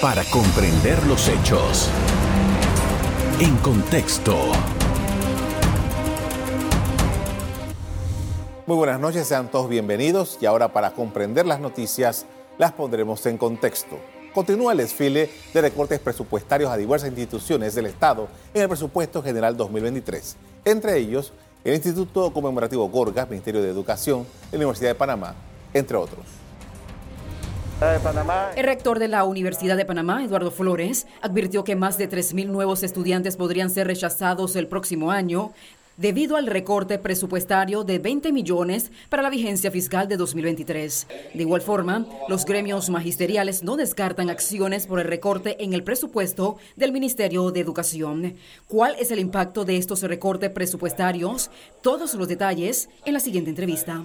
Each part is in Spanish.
para comprender los hechos. En contexto. Muy buenas noches, sean todos bienvenidos y ahora para comprender las noticias las pondremos en contexto. Continúa el desfile de recortes presupuestarios a diversas instituciones del Estado en el presupuesto general 2023, entre ellos el Instituto Conmemorativo Gorgas, Ministerio de Educación, la Universidad de Panamá, entre otros. El rector de la Universidad de Panamá, Eduardo Flores, advirtió que más de 3.000 nuevos estudiantes podrían ser rechazados el próximo año debido al recorte presupuestario de 20 millones para la vigencia fiscal de 2023. De igual forma, los gremios magisteriales no descartan acciones por el recorte en el presupuesto del Ministerio de Educación. ¿Cuál es el impacto de estos recortes presupuestarios? Todos los detalles en la siguiente entrevista.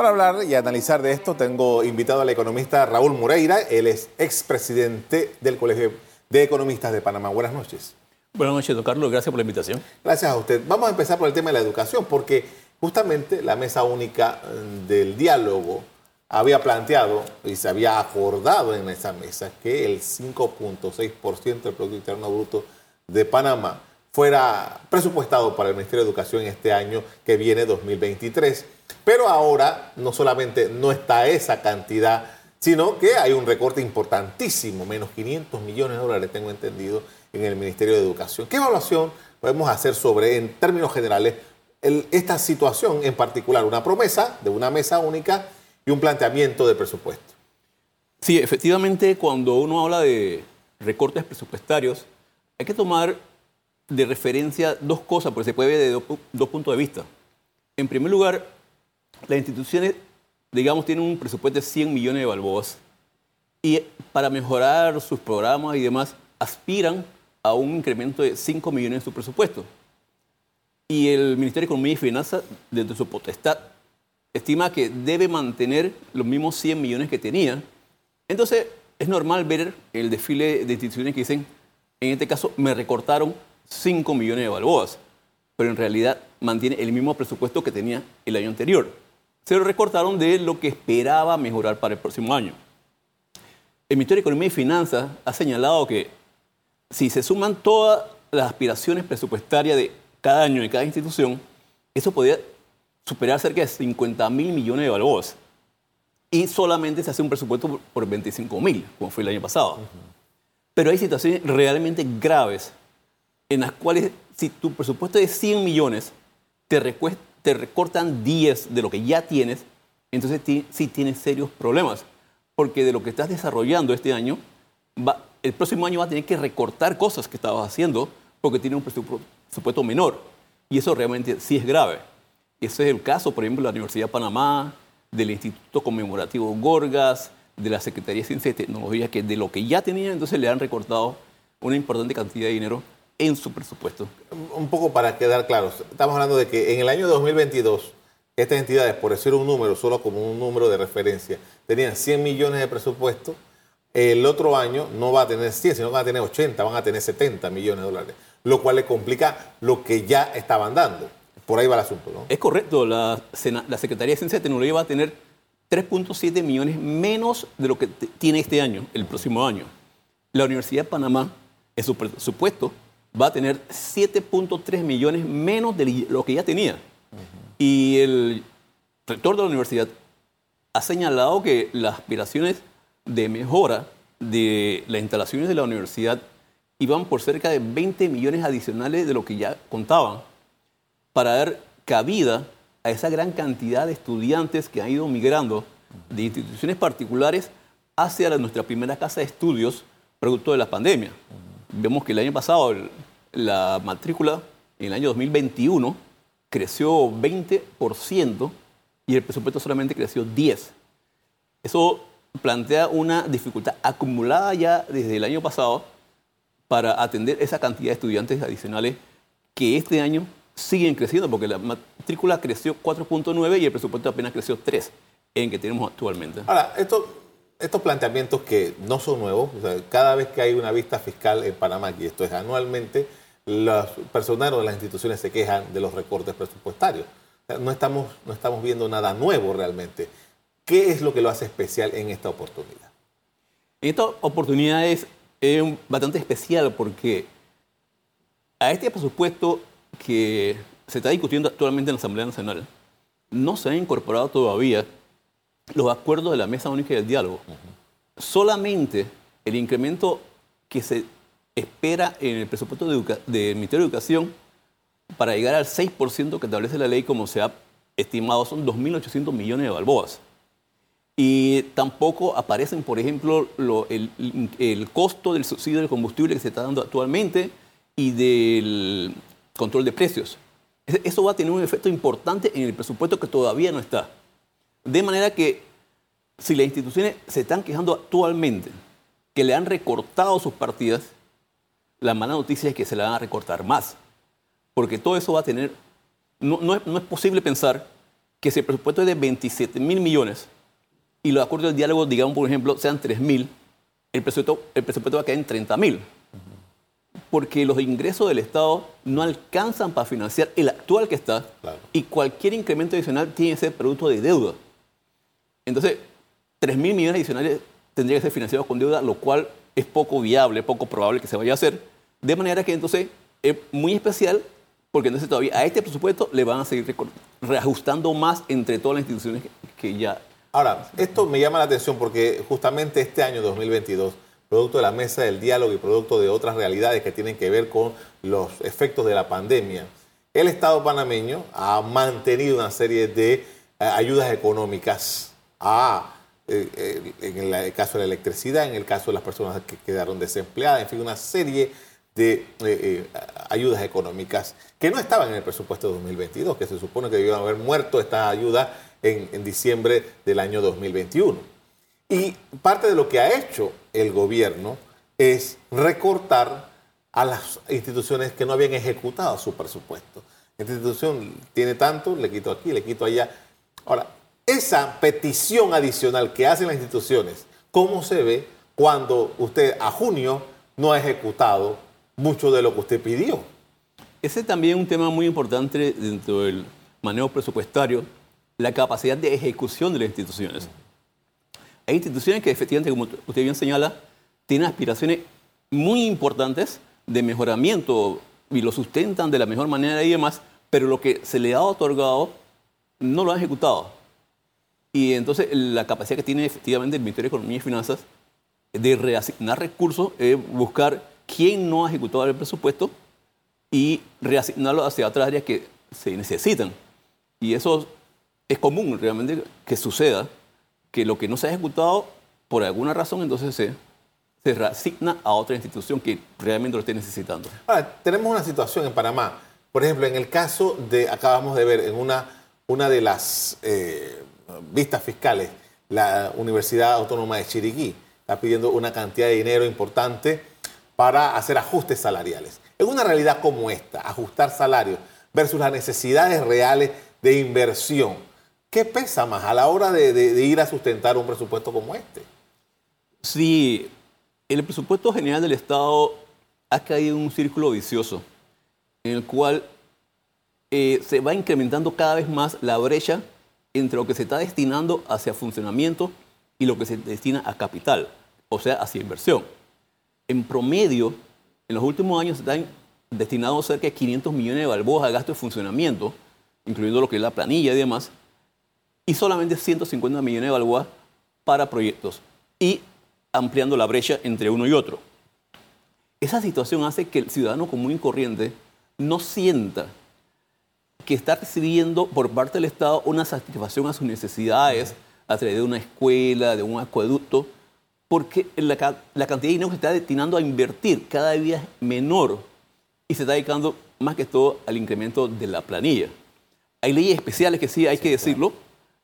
Para hablar y analizar de esto, tengo invitado al economista Raúl Moreira. Él es expresidente del Colegio de Economistas de Panamá. Buenas noches. Buenas noches, don Carlos. Gracias por la invitación. Gracias a usted. Vamos a empezar por el tema de la educación, porque justamente la mesa única mm, del diálogo había planteado y se había acordado en esa mesa que el 5.6% del Producto Interno Bruto de Panamá fuera presupuestado para el Ministerio de Educación este año que viene 2023 pero ahora no solamente no está esa cantidad, sino que hay un recorte importantísimo, menos 500 millones de dólares, tengo entendido, en el Ministerio de Educación. ¿Qué evaluación podemos hacer sobre, en términos generales, esta situación en particular? Una promesa de una mesa única y un planteamiento de presupuesto. Sí, efectivamente, cuando uno habla de recortes presupuestarios, hay que tomar de referencia dos cosas, porque se puede ver de dos, puntos de vista. En primer lugar, las instituciones, digamos, tienen un presupuesto de 100 millones de balboas y para mejorar sus programas y demás aspiran a un incremento de 5 millones en su presupuesto. Y el Ministerio de Economía y Finanzas, desde su potestad, estima que debe mantener los mismos 100 millones que tenía. Entonces, es normal ver el desfile de instituciones que dicen, en este caso, me recortaron 5 millones de balboas, pero en realidad mantiene el mismo presupuesto que tenía el año anterior se lo recortaron de lo que esperaba mejorar para el próximo año. El Ministerio de Economía y Finanzas ha señalado que si se suman todas las aspiraciones presupuestarias de cada año de cada institución, eso podría superar cerca de 50 mil millones de balboas. Y solamente se hace un presupuesto por 25 mil, como fue el año pasado. Pero hay situaciones realmente graves en las cuales si tu presupuesto es de 100 millones, te, te recortan 10 de lo que ya tienes, entonces sí tienes serios problemas. Porque de lo que estás desarrollando este año, va, el próximo año va a tener que recortar cosas que estabas haciendo porque tiene un presupuesto menor. Y eso realmente sí es grave. Ese es el caso, por ejemplo, de la Universidad de Panamá, del Instituto Conmemorativo Gorgas, de la Secretaría de Ciencia y Tecnología, que de lo que ya tenían, entonces le han recortado una importante cantidad de dinero en su presupuesto. Un poco para quedar claros, estamos hablando de que en el año 2022 estas entidades, por decir un número, solo como un número de referencia, tenían 100 millones de presupuesto, el otro año no va a tener 100, sino que van a tener 80, van a tener 70 millones de dólares, lo cual le complica lo que ya estaban dando. Por ahí va el asunto, ¿no? Es correcto, la, la Secretaría de Ciencia y Tecnología va a tener 3.7 millones menos de lo que tiene este año, el próximo año. La Universidad de Panamá, en su presupuesto, va a tener 7.3 millones menos de lo que ya tenía. Y el rector de la universidad ha señalado que las aspiraciones de mejora de las instalaciones de la universidad iban por cerca de 20 millones adicionales de lo que ya contaban para dar cabida a esa gran cantidad de estudiantes que han ido migrando de instituciones particulares hacia nuestra primera casa de estudios producto de la pandemia vemos que el año pasado la matrícula en el año 2021 creció 20% y el presupuesto solamente creció 10%. Eso plantea una dificultad acumulada ya desde el año pasado para atender esa cantidad de estudiantes adicionales que este año siguen creciendo, porque la matrícula creció 4.9 y el presupuesto apenas creció 3 en que tenemos actualmente. Ahora, esto estos planteamientos que no son nuevos, cada vez que hay una vista fiscal en Panamá, y esto es anualmente, los personeros de las instituciones se quejan de los recortes presupuestarios. no, estamos, no estamos viendo nada nuevo realmente. ¿Qué es lo que lo hace especial en esta oportunidad? Esta oportunidad es bastante especial porque a este presupuesto que se está discutiendo actualmente en la Asamblea Nacional, no se han incorporado todavía los acuerdos de la Mesa Única del Diálogo. Solamente el incremento que se espera en el presupuesto del Ministerio de Educación para llegar al 6% que establece la ley, como se ha estimado, son 2.800 millones de balboas. Y tampoco aparecen, por ejemplo, el, el, costo del subsidio del combustible que se está dando actualmente y del control de precios. Eso va a tener un efecto importante en el presupuesto que todavía no está. De manera que si las instituciones se están quejando actualmente que le han recortado sus partidas, la mala noticia es que se la van a recortar más. Porque todo eso va a tener... No, es, posible pensar que si el presupuesto es de 27 mil millones y los acuerdos del diálogo, digamos, por ejemplo, sean 3 mil, el presupuesto, el presupuesto va a quedar en 30 mil. Porque los ingresos del Estado no alcanzan para financiar el actual que está y cualquier incremento adicional tiene que ser producto de deuda. Entonces, 3 mil millones adicionales tendrían que ser financiados con deuda, lo cual es poco viable, poco probable que se vaya a hacer. De manera que entonces es muy especial porque entonces todavía a este presupuesto le van a seguir reajustando más entre todas las instituciones que, ya... Ahora, esto me llama la atención porque justamente este año 2022, producto de la mesa del diálogo y producto de otras realidades que tienen que ver con los efectos de la pandemia, el Estado panameño ha mantenido una serie de eh, ayudas económicas a eh, eh, en el caso de la electricidad, en el caso de las personas que quedaron desempleadas, en fin, una serie de eh, ayudas económicas que no estaban en el presupuesto de 2022, que se supone que debían haber muerto esta ayuda en, en diciembre del año 2021. Y parte de lo que ha hecho el gobierno es recortar a las instituciones que no habían ejecutado su presupuesto. Esta institución tiene tanto, le quito aquí, le quito allá. Ahora, esa petición adicional que hacen las instituciones, ¿cómo se ve cuando usted a junio no ha ejecutado mucho de lo que usted pidió? Ese también es un tema muy importante dentro del manejo presupuestario, la capacidad de ejecución de las instituciones. Hay instituciones que efectivamente, como usted bien señala, tienen aspiraciones muy importantes de mejoramiento y lo sustentan de la mejor manera y demás, pero lo que se le ha otorgado no lo han ejecutado. Y entonces la capacidad que tiene efectivamente el Ministerio de Economía y Finanzas de reasignar recursos es buscar quién no ha ejecutado el presupuesto y reasignarlo hacia otras áreas que se necesitan. Y eso es común realmente que suceda, que lo que no se ha ejecutado por alguna razón entonces se, se reasigna a otra institución que realmente lo esté necesitando. Ahora, tenemos una situación en Panamá, por ejemplo, en el caso de, acabamos de ver en una, una de las... Eh, vistas fiscales, la Universidad Autónoma de Chiriquí está pidiendo una cantidad de dinero importante para hacer ajustes salariales. En una realidad como esta, ajustar salarios versus las necesidades reales de inversión, ¿qué pesa más a la hora de, ir a sustentar un presupuesto como este? Sí, el presupuesto general del Estado ha caído en un círculo vicioso en el cual eh, se va incrementando cada vez más la brecha entre lo que se está destinando hacia funcionamiento y lo que se destina a capital, o sea, hacia inversión. En promedio, en los últimos años se están destinados cerca de 500 millones de balboas a gasto de funcionamiento, incluyendo lo que es la planilla y demás, y solamente 150 millones de balboas para proyectos, y ampliando la brecha entre uno y otro. Esa situación hace que el ciudadano común y corriente no sienta que está recibiendo por parte del Estado una satisfacción a sus necesidades a través de una escuela, de un acueducto, porque la, cantidad de dinero que se está destinando a invertir cada día es menor y se está dedicando más que todo al incremento de la planilla. Hay leyes especiales que sí, hay que decirlo,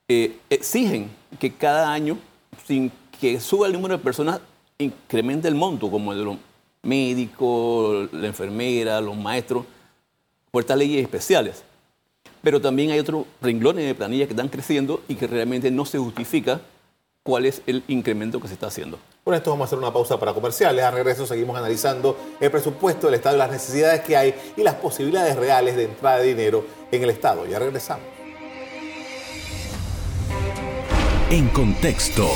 eh, exigen que cada año, sin que suba el número de personas, incremente el monto, como el de los médicos, la enfermera, los maestros, por estas leyes especiales pero también hay otros renglones de planilla que están creciendo y que realmente no se justifica cuál es el incremento que se está haciendo. Con esto vamos a hacer una pausa para comerciales. A regreso seguimos analizando el presupuesto del Estado, las necesidades que hay y las posibilidades reales de entrada de dinero en el Estado. Ya regresamos. En contexto.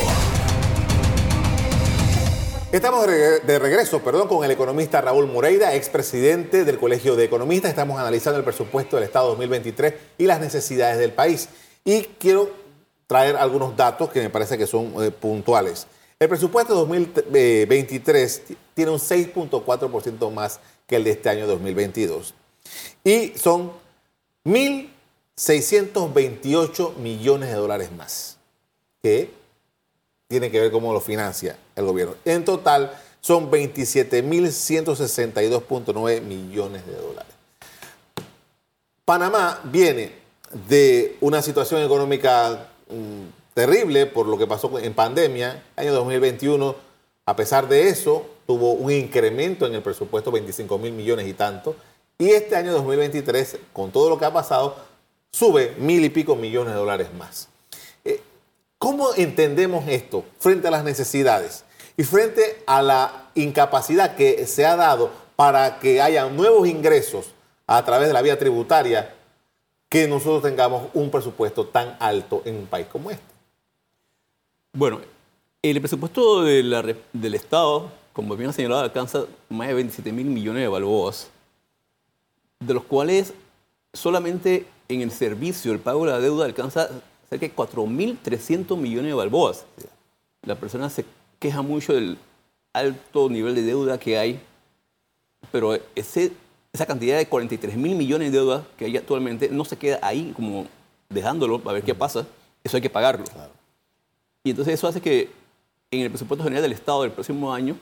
Estamos de regreso, perdón, con el economista Raúl Moreira, expresidente del Colegio de Economistas. Estamos analizando el presupuesto del Estado 2023 y las necesidades del país. Y quiero traer algunos datos que me parece que son eh, puntuales. El presupuesto 2023 tiene un 6.4% más que el de este año 2022. Y son 1.628 millones de dólares más que tiene que ver cómo lo financia el gobierno. En total son 27.162.9 millones de dólares. Panamá viene de una situación económica mm, terrible por lo que pasó en pandemia. Año 2021, a pesar de eso, tuvo un incremento en el presupuesto, 25 mil millones y tanto. Y este año 2023, con todo lo que ha pasado, sube mil y pico millones de dólares más. ¿Cómo entendemos esto frente a las necesidades y frente a la incapacidad que se ha dado para que haya nuevos ingresos a través de la vía tributaria que nosotros tengamos un presupuesto tan alto en un país como este? Bueno, el presupuesto del Estado, como bien ha señalado, alcanza más de 27 mil millones de balboas, de los cuales solamente en el servicio, el pago de la deuda alcanza cerca de 4.300 millones de balboas. La persona se queja mucho del alto nivel de deuda que hay, pero ese, esa cantidad de 43 mil millones de deuda que hay actualmente no se queda ahí como dejándolo para ver qué pasa, eso hay que pagarlo. Y entonces eso hace que en el presupuesto general del Estado del próximo año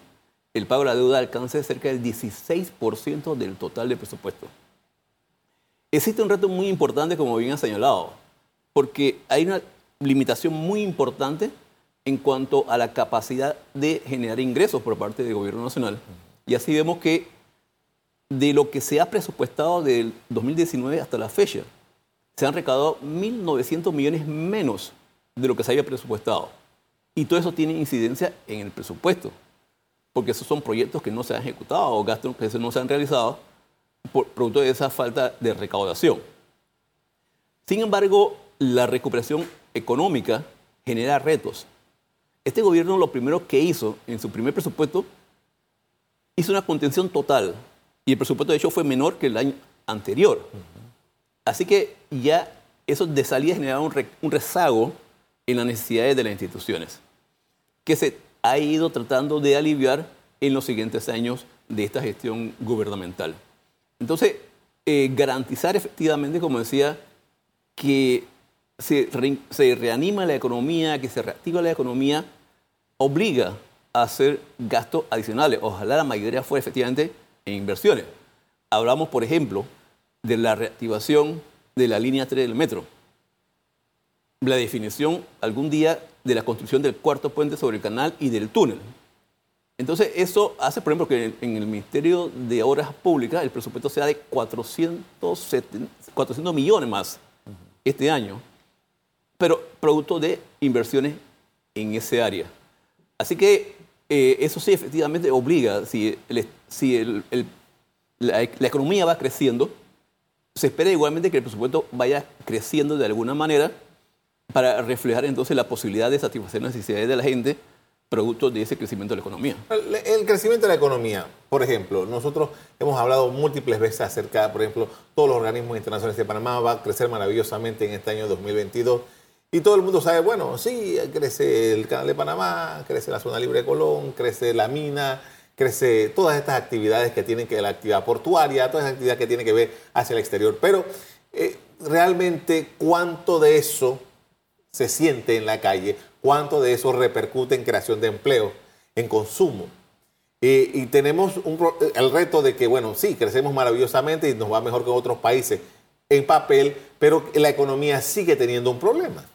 el pago de la deuda alcance cerca del 16% del total del presupuesto. Existe un reto muy importante, como bien ha señalado, porque hay una limitación muy importante en cuanto a la capacidad de generar ingresos por parte del gobierno nacional. Y así vemos que de lo que se ha presupuestado del 2019 hasta la fecha, se han recaudado 1.900 millones menos de lo que se había presupuestado. Y todo eso tiene incidencia en el presupuesto, porque esos son proyectos que no se han ejecutado o gastos que no se han realizado por producto de esa falta de recaudación. Sin embargo, la recuperación económica genera retos. Este gobierno lo primero que hizo en su primer presupuesto, hizo una contención total y el presupuesto de hecho fue menor que el año anterior. Así que ya eso de salida generaba un, un rezago en las necesidades de las instituciones, que se ha ido tratando de aliviar en los siguientes años de esta gestión gubernamental. Entonces, eh, garantizar efectivamente, como decía, que se, reanima la economía, que se reactiva la economía, obliga a hacer gastos adicionales. Ojalá la mayoría fuera efectivamente en inversiones. Hablamos, por ejemplo, de la reactivación de la línea 3 del metro. La definición algún día de la construcción del cuarto puente sobre el canal y del túnel. Entonces, eso hace, por ejemplo, que en el Ministerio de Obras Públicas el presupuesto sea de 400, 400 millones más este año pero producto de inversiones en ese área. Así que eh, eso sí efectivamente obliga, si, si la, economía va creciendo, se espera igualmente que el presupuesto vaya creciendo de alguna manera para reflejar entonces la posibilidad de satisfacer las necesidades de la gente producto de ese crecimiento de la economía. El, el, crecimiento de la economía, por ejemplo, nosotros hemos hablado múltiples veces acerca, por ejemplo, todos los organismos internacionales de Panamá va a crecer maravillosamente en este año 2022 y todo el mundo sabe, bueno, sí, crece el canal de Panamá, crece la zona libre de Colón, crece la mina, crece todas estas actividades que tienen que ver la actividad portuaria, todas estas actividades que tienen que ver hacia el exterior. Pero eh, realmente, ¿cuánto de eso se siente en la calle? ¿Cuánto de eso repercute en creación de empleo, en consumo? Y tenemos el reto de que, bueno, sí, crecemos maravillosamente y nos va mejor que otros países en papel, pero la economía sigue teniendo un problema.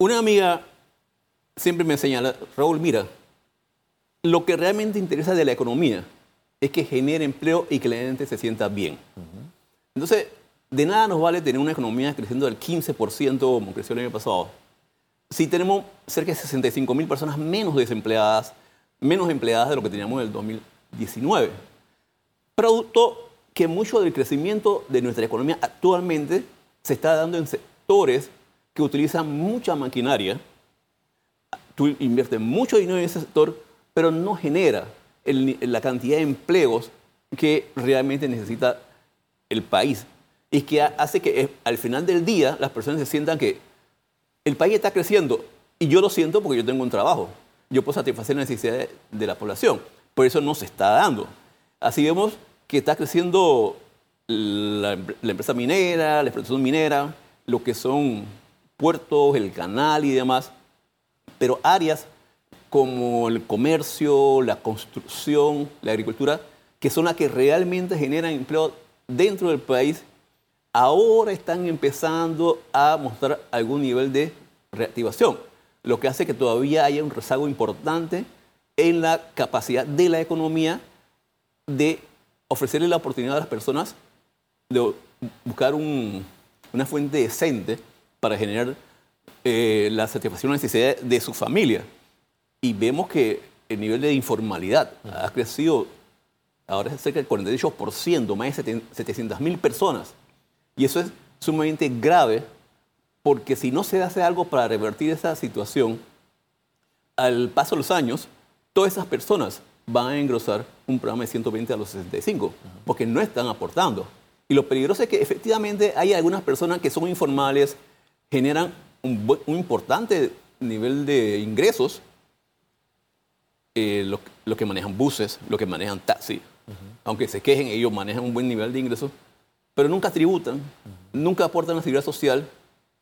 Una amiga siempre me señala, Raúl, mira, lo que realmente interesa de la economía es que genere empleo y que la gente se sienta bien. Entonces, de nada nos vale tener una economía creciendo del 15% como creció el año pasado. Si tenemos cerca de 65 mil personas menos desempleadas, menos empleadas de lo que teníamos en el 2019. Producto que mucho del crecimiento de nuestra economía actualmente se está dando en sectores que utilizan mucha maquinaria, tú inviertes mucho dinero en ese sector, pero no genera la cantidad de empleos que realmente necesita el país. Y que hace que eh, al final del día las personas se sientan que el país está creciendo y yo lo siento porque yo tengo un trabajo. Yo puedo satisfacer las necesidades de la población. Por eso no se está dando. Así vemos que está creciendo la, la empresa minera, la explotación minera, lo que son puertos, el canal y demás. Pero áreas como el comercio, la construcción, la agricultura, que son las que realmente generan empleo dentro del país, ahora están empezando a mostrar algún nivel de reactivación, lo que hace que todavía haya un rezago importante en la capacidad de la economía de ofrecerle la oportunidad a las personas de buscar una fuente decente para generar eh, la satisfacción de las necesidades de su familia y vemos que el nivel de informalidad ha crecido, ahora es cerca del 48%, más de 700 mil personas. Y eso es sumamente grave porque si no se hace algo para revertir esa situación, al paso de los años, todas esas personas van a engrosar un programa de 120 a los 65, porque no están aportando. Y lo peligroso es que efectivamente hay algunas personas que son informales, generan un, un importante nivel de ingresos, eh, los, que manejan buses, los que manejan taxi, aunque se quejen, ellos manejan un buen nivel de ingresos, pero nunca tributan, nunca aportan a la seguridad social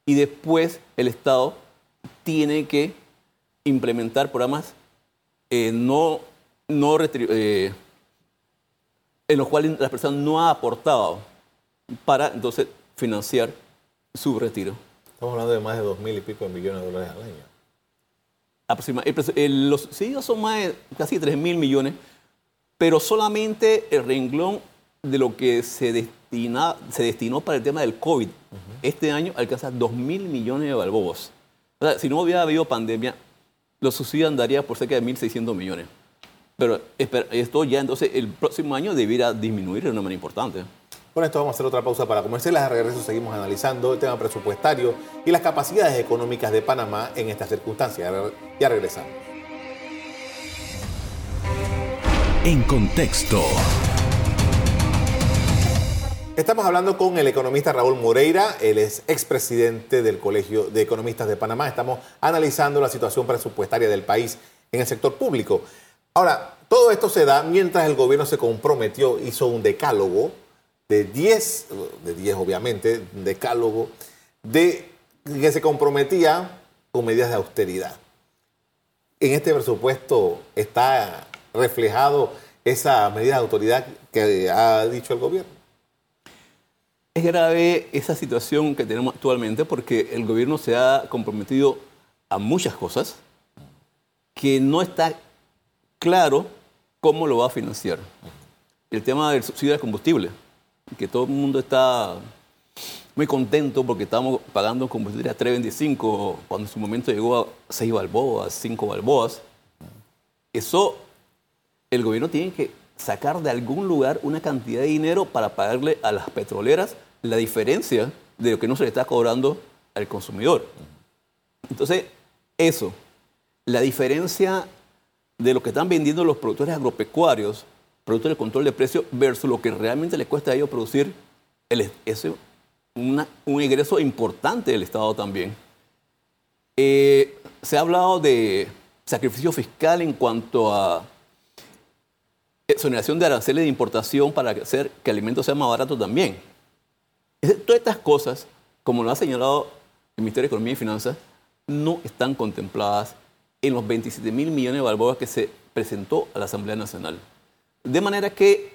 y después el Estado tiene que implementar programas eh, no, no eh, en los cuales la persona no ha aportado para entonces financiar su retiro. Estamos hablando de más de dos mil y pico de millones de dólares al año aproximadamente. Los subsidios son más de casi 3 mil millones, pero solamente el renglón de lo que se, destina, se destinó para el tema del COVID este año alcanza 2 mil millones de balboas. O sea, si no hubiera habido pandemia, los subsidios andarían por cerca de 1.600 millones. Pero esto ya entonces el próximo año debiera disminuir de una manera importante. Con esto vamos a hacer otra pausa para comerciales. A regreso seguimos analizando el tema presupuestario y las capacidades económicas de Panamá en estas circunstancias. Ya regresamos. En contexto. Estamos hablando con el economista Raúl Moreira, él es expresidente del Colegio de Economistas de Panamá. Estamos analizando la situación presupuestaria del país en el sector público. Ahora, todo esto se da mientras el gobierno se comprometió, hizo un decálogo de 10, de 10 obviamente, decálogo, de que se comprometía con medidas de austeridad. En este presupuesto está reflejado esa medida de autoridad que ha dicho el gobierno. Es grave esa situación que tenemos actualmente porque el gobierno se ha comprometido a muchas cosas que no está claro cómo lo va a financiar. El tema del subsidio de combustible que todo el mundo está muy contento porque estamos pagando combustible a 3.25 cuando en su momento llegó a 6 balboas, 5 balboas. Eso el gobierno tiene que sacar de algún lugar una cantidad de dinero para pagarle a las petroleras la diferencia de lo que no se le está cobrando al consumidor. Entonces, eso, la diferencia de lo que están vendiendo los productores agropecuarios producto del control de precios versus lo que realmente le cuesta a ellos producir el, ese, un ingreso importante del Estado también. Eh, se ha hablado de sacrificio fiscal en cuanto a exoneración de aranceles de importación para hacer que alimentos sean más baratos también. Todas estas cosas, como lo ha señalado el Ministerio de Economía y Finanzas, no están contempladas en los 27 mil millones de balboas que se presentó a la Asamblea Nacional. De manera que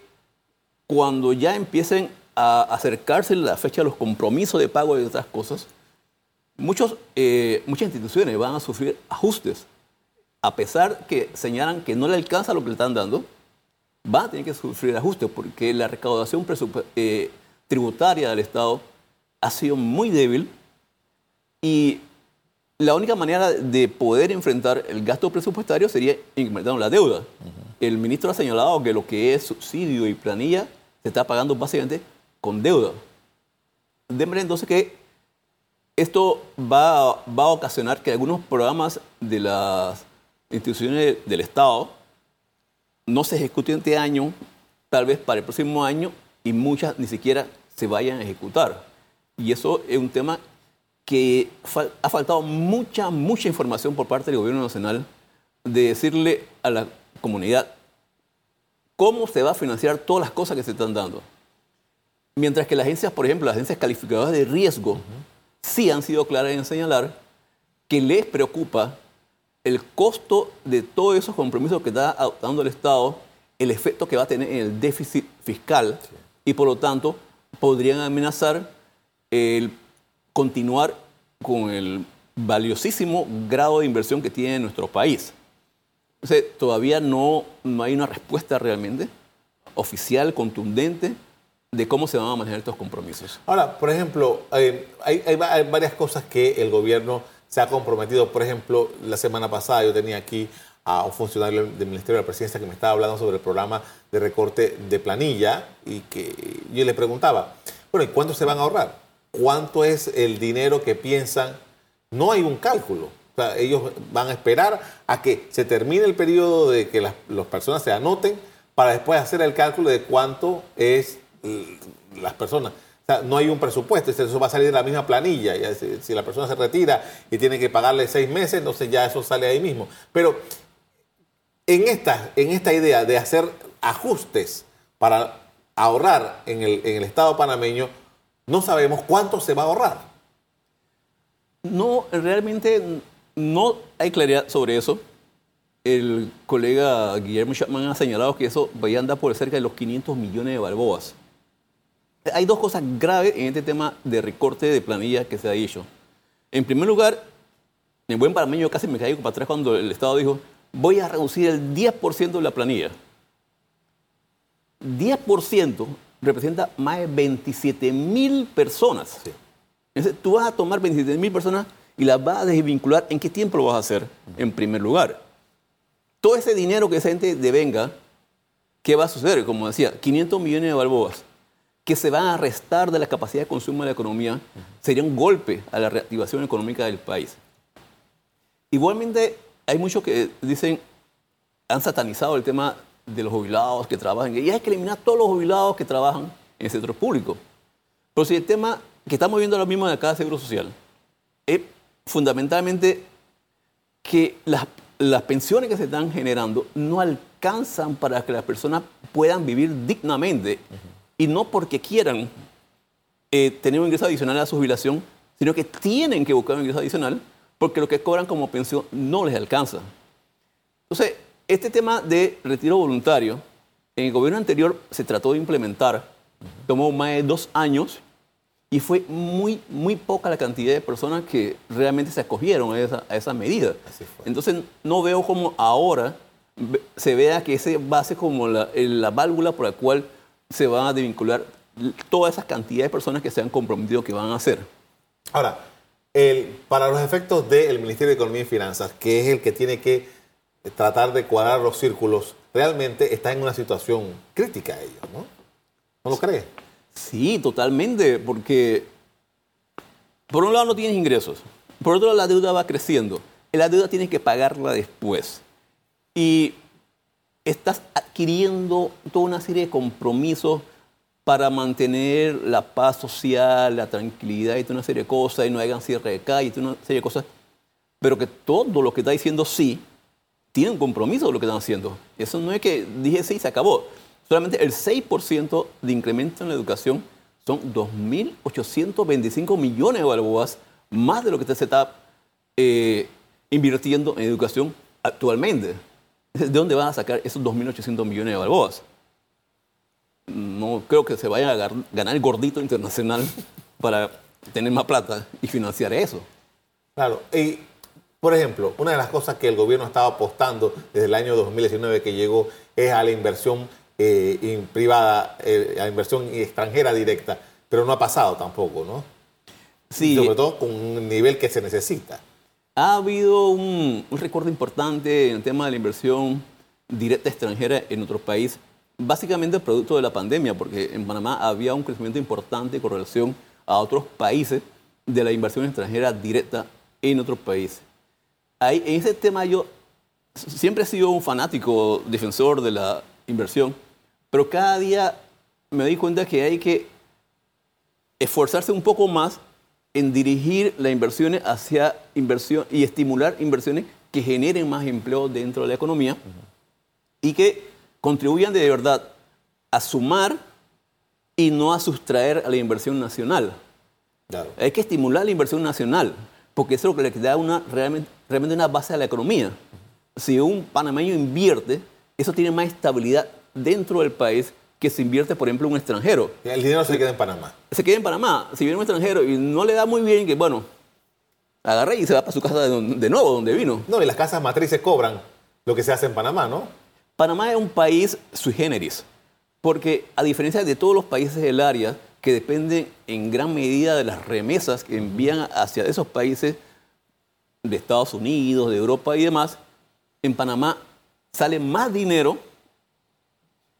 cuando ya empiecen a acercarse la fecha de los compromisos de pago de otras cosas, muchos, eh, muchas instituciones van a sufrir ajustes. A pesar que señalan que no le alcanza lo que le están dando, van a tener que sufrir ajustes porque la recaudación eh, tributaria del Estado ha sido muy débil y la única manera de poder enfrentar el gasto presupuestario sería incrementando la deuda. El ministro ha señalado que lo que es subsidio y planilla se está pagando básicamente con deuda. De manera entonces que esto va, va a ocasionar que algunos programas de las instituciones del Estado no se ejecuten este año, tal vez para el próximo año, y muchas ni siquiera se vayan a ejecutar. Y eso es un tema que ha faltado mucha, mucha información por parte del gobierno nacional de decirle a la comunidad cómo se va a financiar todas las cosas que se están dando. Mientras que las agencias, por ejemplo, las agencias calificadoras de riesgo, sí han sido claras en señalar que les preocupa el costo de todos esos compromisos que está adoptando el Estado, el efecto que va a tener en el déficit fiscal y por lo tanto podrían amenazar el continuar con el valiosísimo grado de inversión que tiene nuestro país. Entonces, todavía no, no hay una respuesta realmente oficial, contundente, de cómo se van a manejar estos compromisos. Ahora, por ejemplo, eh, hay, hay varias cosas que el gobierno se ha comprometido. Por ejemplo, la semana pasada yo tenía aquí a un funcionario del Ministerio de la Presidencia que me estaba hablando sobre el programa de recorte de planilla y que yo le preguntaba, bueno, ¿y cuánto se van a ahorrar? ¿Cuánto es el dinero que piensan? No hay un cálculo. O sea, ellos van a esperar a que se termine el periodo de que las, las personas se anoten para después hacer el cálculo de cuánto es las personas. O sea, no hay un presupuesto, eso va a salir de la misma planilla. Si la persona se retira y tiene que pagarle seis meses, entonces ya eso sale ahí mismo. Pero en esta, en esta idea de hacer ajustes para ahorrar en el, en el Estado panameño, no sabemos cuánto se va a ahorrar. No, realmente no hay claridad sobre eso. El colega Guillermo Chapman ha señalado que eso vaya a andar por cerca de los 500 millones de balboas. Hay dos cosas graves en este tema de recorte de planilla que se ha hecho. En primer lugar, en buen panameño casi me caigo para atrás cuando el Estado dijo, voy a reducir el 10% de la planilla. 10% representa más de 27 mil personas. Entonces, tú vas a tomar 27 mil personas y las vas a desvincular. ¿En qué tiempo lo vas a hacer? En primer lugar. Todo ese dinero que esa gente devenga, ¿qué va a suceder? Como decía, 500 millones de balboas que se van a restar de la capacidad de consumo de la economía, sería un golpe a la reactivación económica del país. Igualmente, hay muchos que dicen, han satanizado el tema de los jubilados que trabajan, y hay que eliminar todos los jubilados que trabajan en el sector público. Pero si el tema que estamos viendo ahora mismo de de Seguro Social es fundamentalmente que las, pensiones que se están generando no alcanzan para que las personas puedan vivir dignamente y no porque quieran eh, tener un ingreso adicional a su jubilación, sino que tienen que buscar un ingreso adicional porque lo que cobran como pensión no les alcanza. Entonces, este tema de retiro voluntario, en el gobierno anterior se trató de implementar, tomó más de dos años y fue muy, muy poca la cantidad de personas que realmente se acogieron a esa, a esa medida. Entonces, no veo como ahora se vea que ese va a ser como la, válvula por la cual se van a desvincular todas esas cantidades de personas que se han comprometido que van a hacer. Ahora, el- para los efectos del Ministerio de Economía y Finanzas, que es el que tiene que tratar de cuadrar los círculos, realmente está en una situación crítica ellos, ¿no? ¿No lo cree? Sí, totalmente, porque por un lado no tienes ingresos, por otro lado la deuda va creciendo, y la deuda tienes que pagarla después. Y estás adquiriendo toda una serie de compromisos para mantener la paz social, la tranquilidad y toda una serie de cosas, y no hagan cierre de calle y toda una serie de cosas, pero que todo lo que está diciendo sí, tiene un compromiso con lo que están haciendo. Eso no es que dije sí, se acabó. Solamente el 6% de incremento en la educación son 2.825 millones de balboas, más de lo que se está eh, invirtiendo en educación actualmente. ¿De dónde van a sacar esos 2.800 millones de balboas? No creo que se vayan a ganar el gordito internacional para tener más plata y financiar eso. Claro. Y, por ejemplo, una de las cosas que el gobierno estaba apostando desde el año 2019 que llegó es a la inversión eh, in- privada, eh, a inversión extranjera directa, pero no ha pasado tampoco, ¿no? Sí, Sobre todo con un nivel que se necesita. Ha habido un, un recorte importante en el tema de la inversión directa extranjera en nuestro país, básicamente producto de la pandemia, porque en Panamá había un crecimiento importante con relación a otros países de la inversión extranjera directa en otros países. Ahí, en ese tema yo siempre he sido un fanático, defensor de la inversión, pero cada día me di cuenta que hay que esforzarse un poco más en dirigir las inversiones hacia inversión y estimular inversiones que generen más empleo dentro de la economía y que contribuyan de verdad a sumar y no a sustraer a la inversión nacional. Hay que estimular la inversión nacional, porque eso es lo que le da una, realmente, realmente una base a la economía. Si un panameño invierte, eso tiene más estabilidad dentro del país que se invierte, por ejemplo, un extranjero. El dinero se queda en Panamá. Se queda en Panamá. Si viene un extranjero y no le da muy bien, que bueno, agarra y se va para su casa de, nuevo, donde vino. No, y las casas matrices cobran lo que se hace en Panamá, ¿no? Panamá es un país sui generis, porque a diferencia de todos los países del área, que dependen en gran medida de las remesas que envían hacia esos países de Estados Unidos, de Europa y demás, en Panamá sale más dinero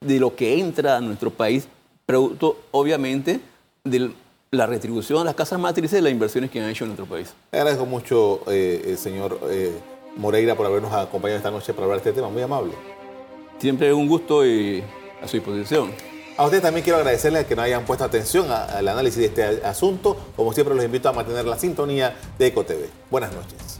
de lo que entra a nuestro país, producto obviamente de la retribución a las casas matrices de las inversiones que han hecho en nuestro país. Le agradezco mucho, eh, señor eh, Moreira, por habernos acompañado esta noche para hablar de este tema. Muy amable. Siempre es un gusto y a su disposición. A usted también quiero agradecerles que nos hayan puesto atención al análisis de este asunto. Como siempre, los invito a mantener la sintonía de EcoTV. Buenas noches.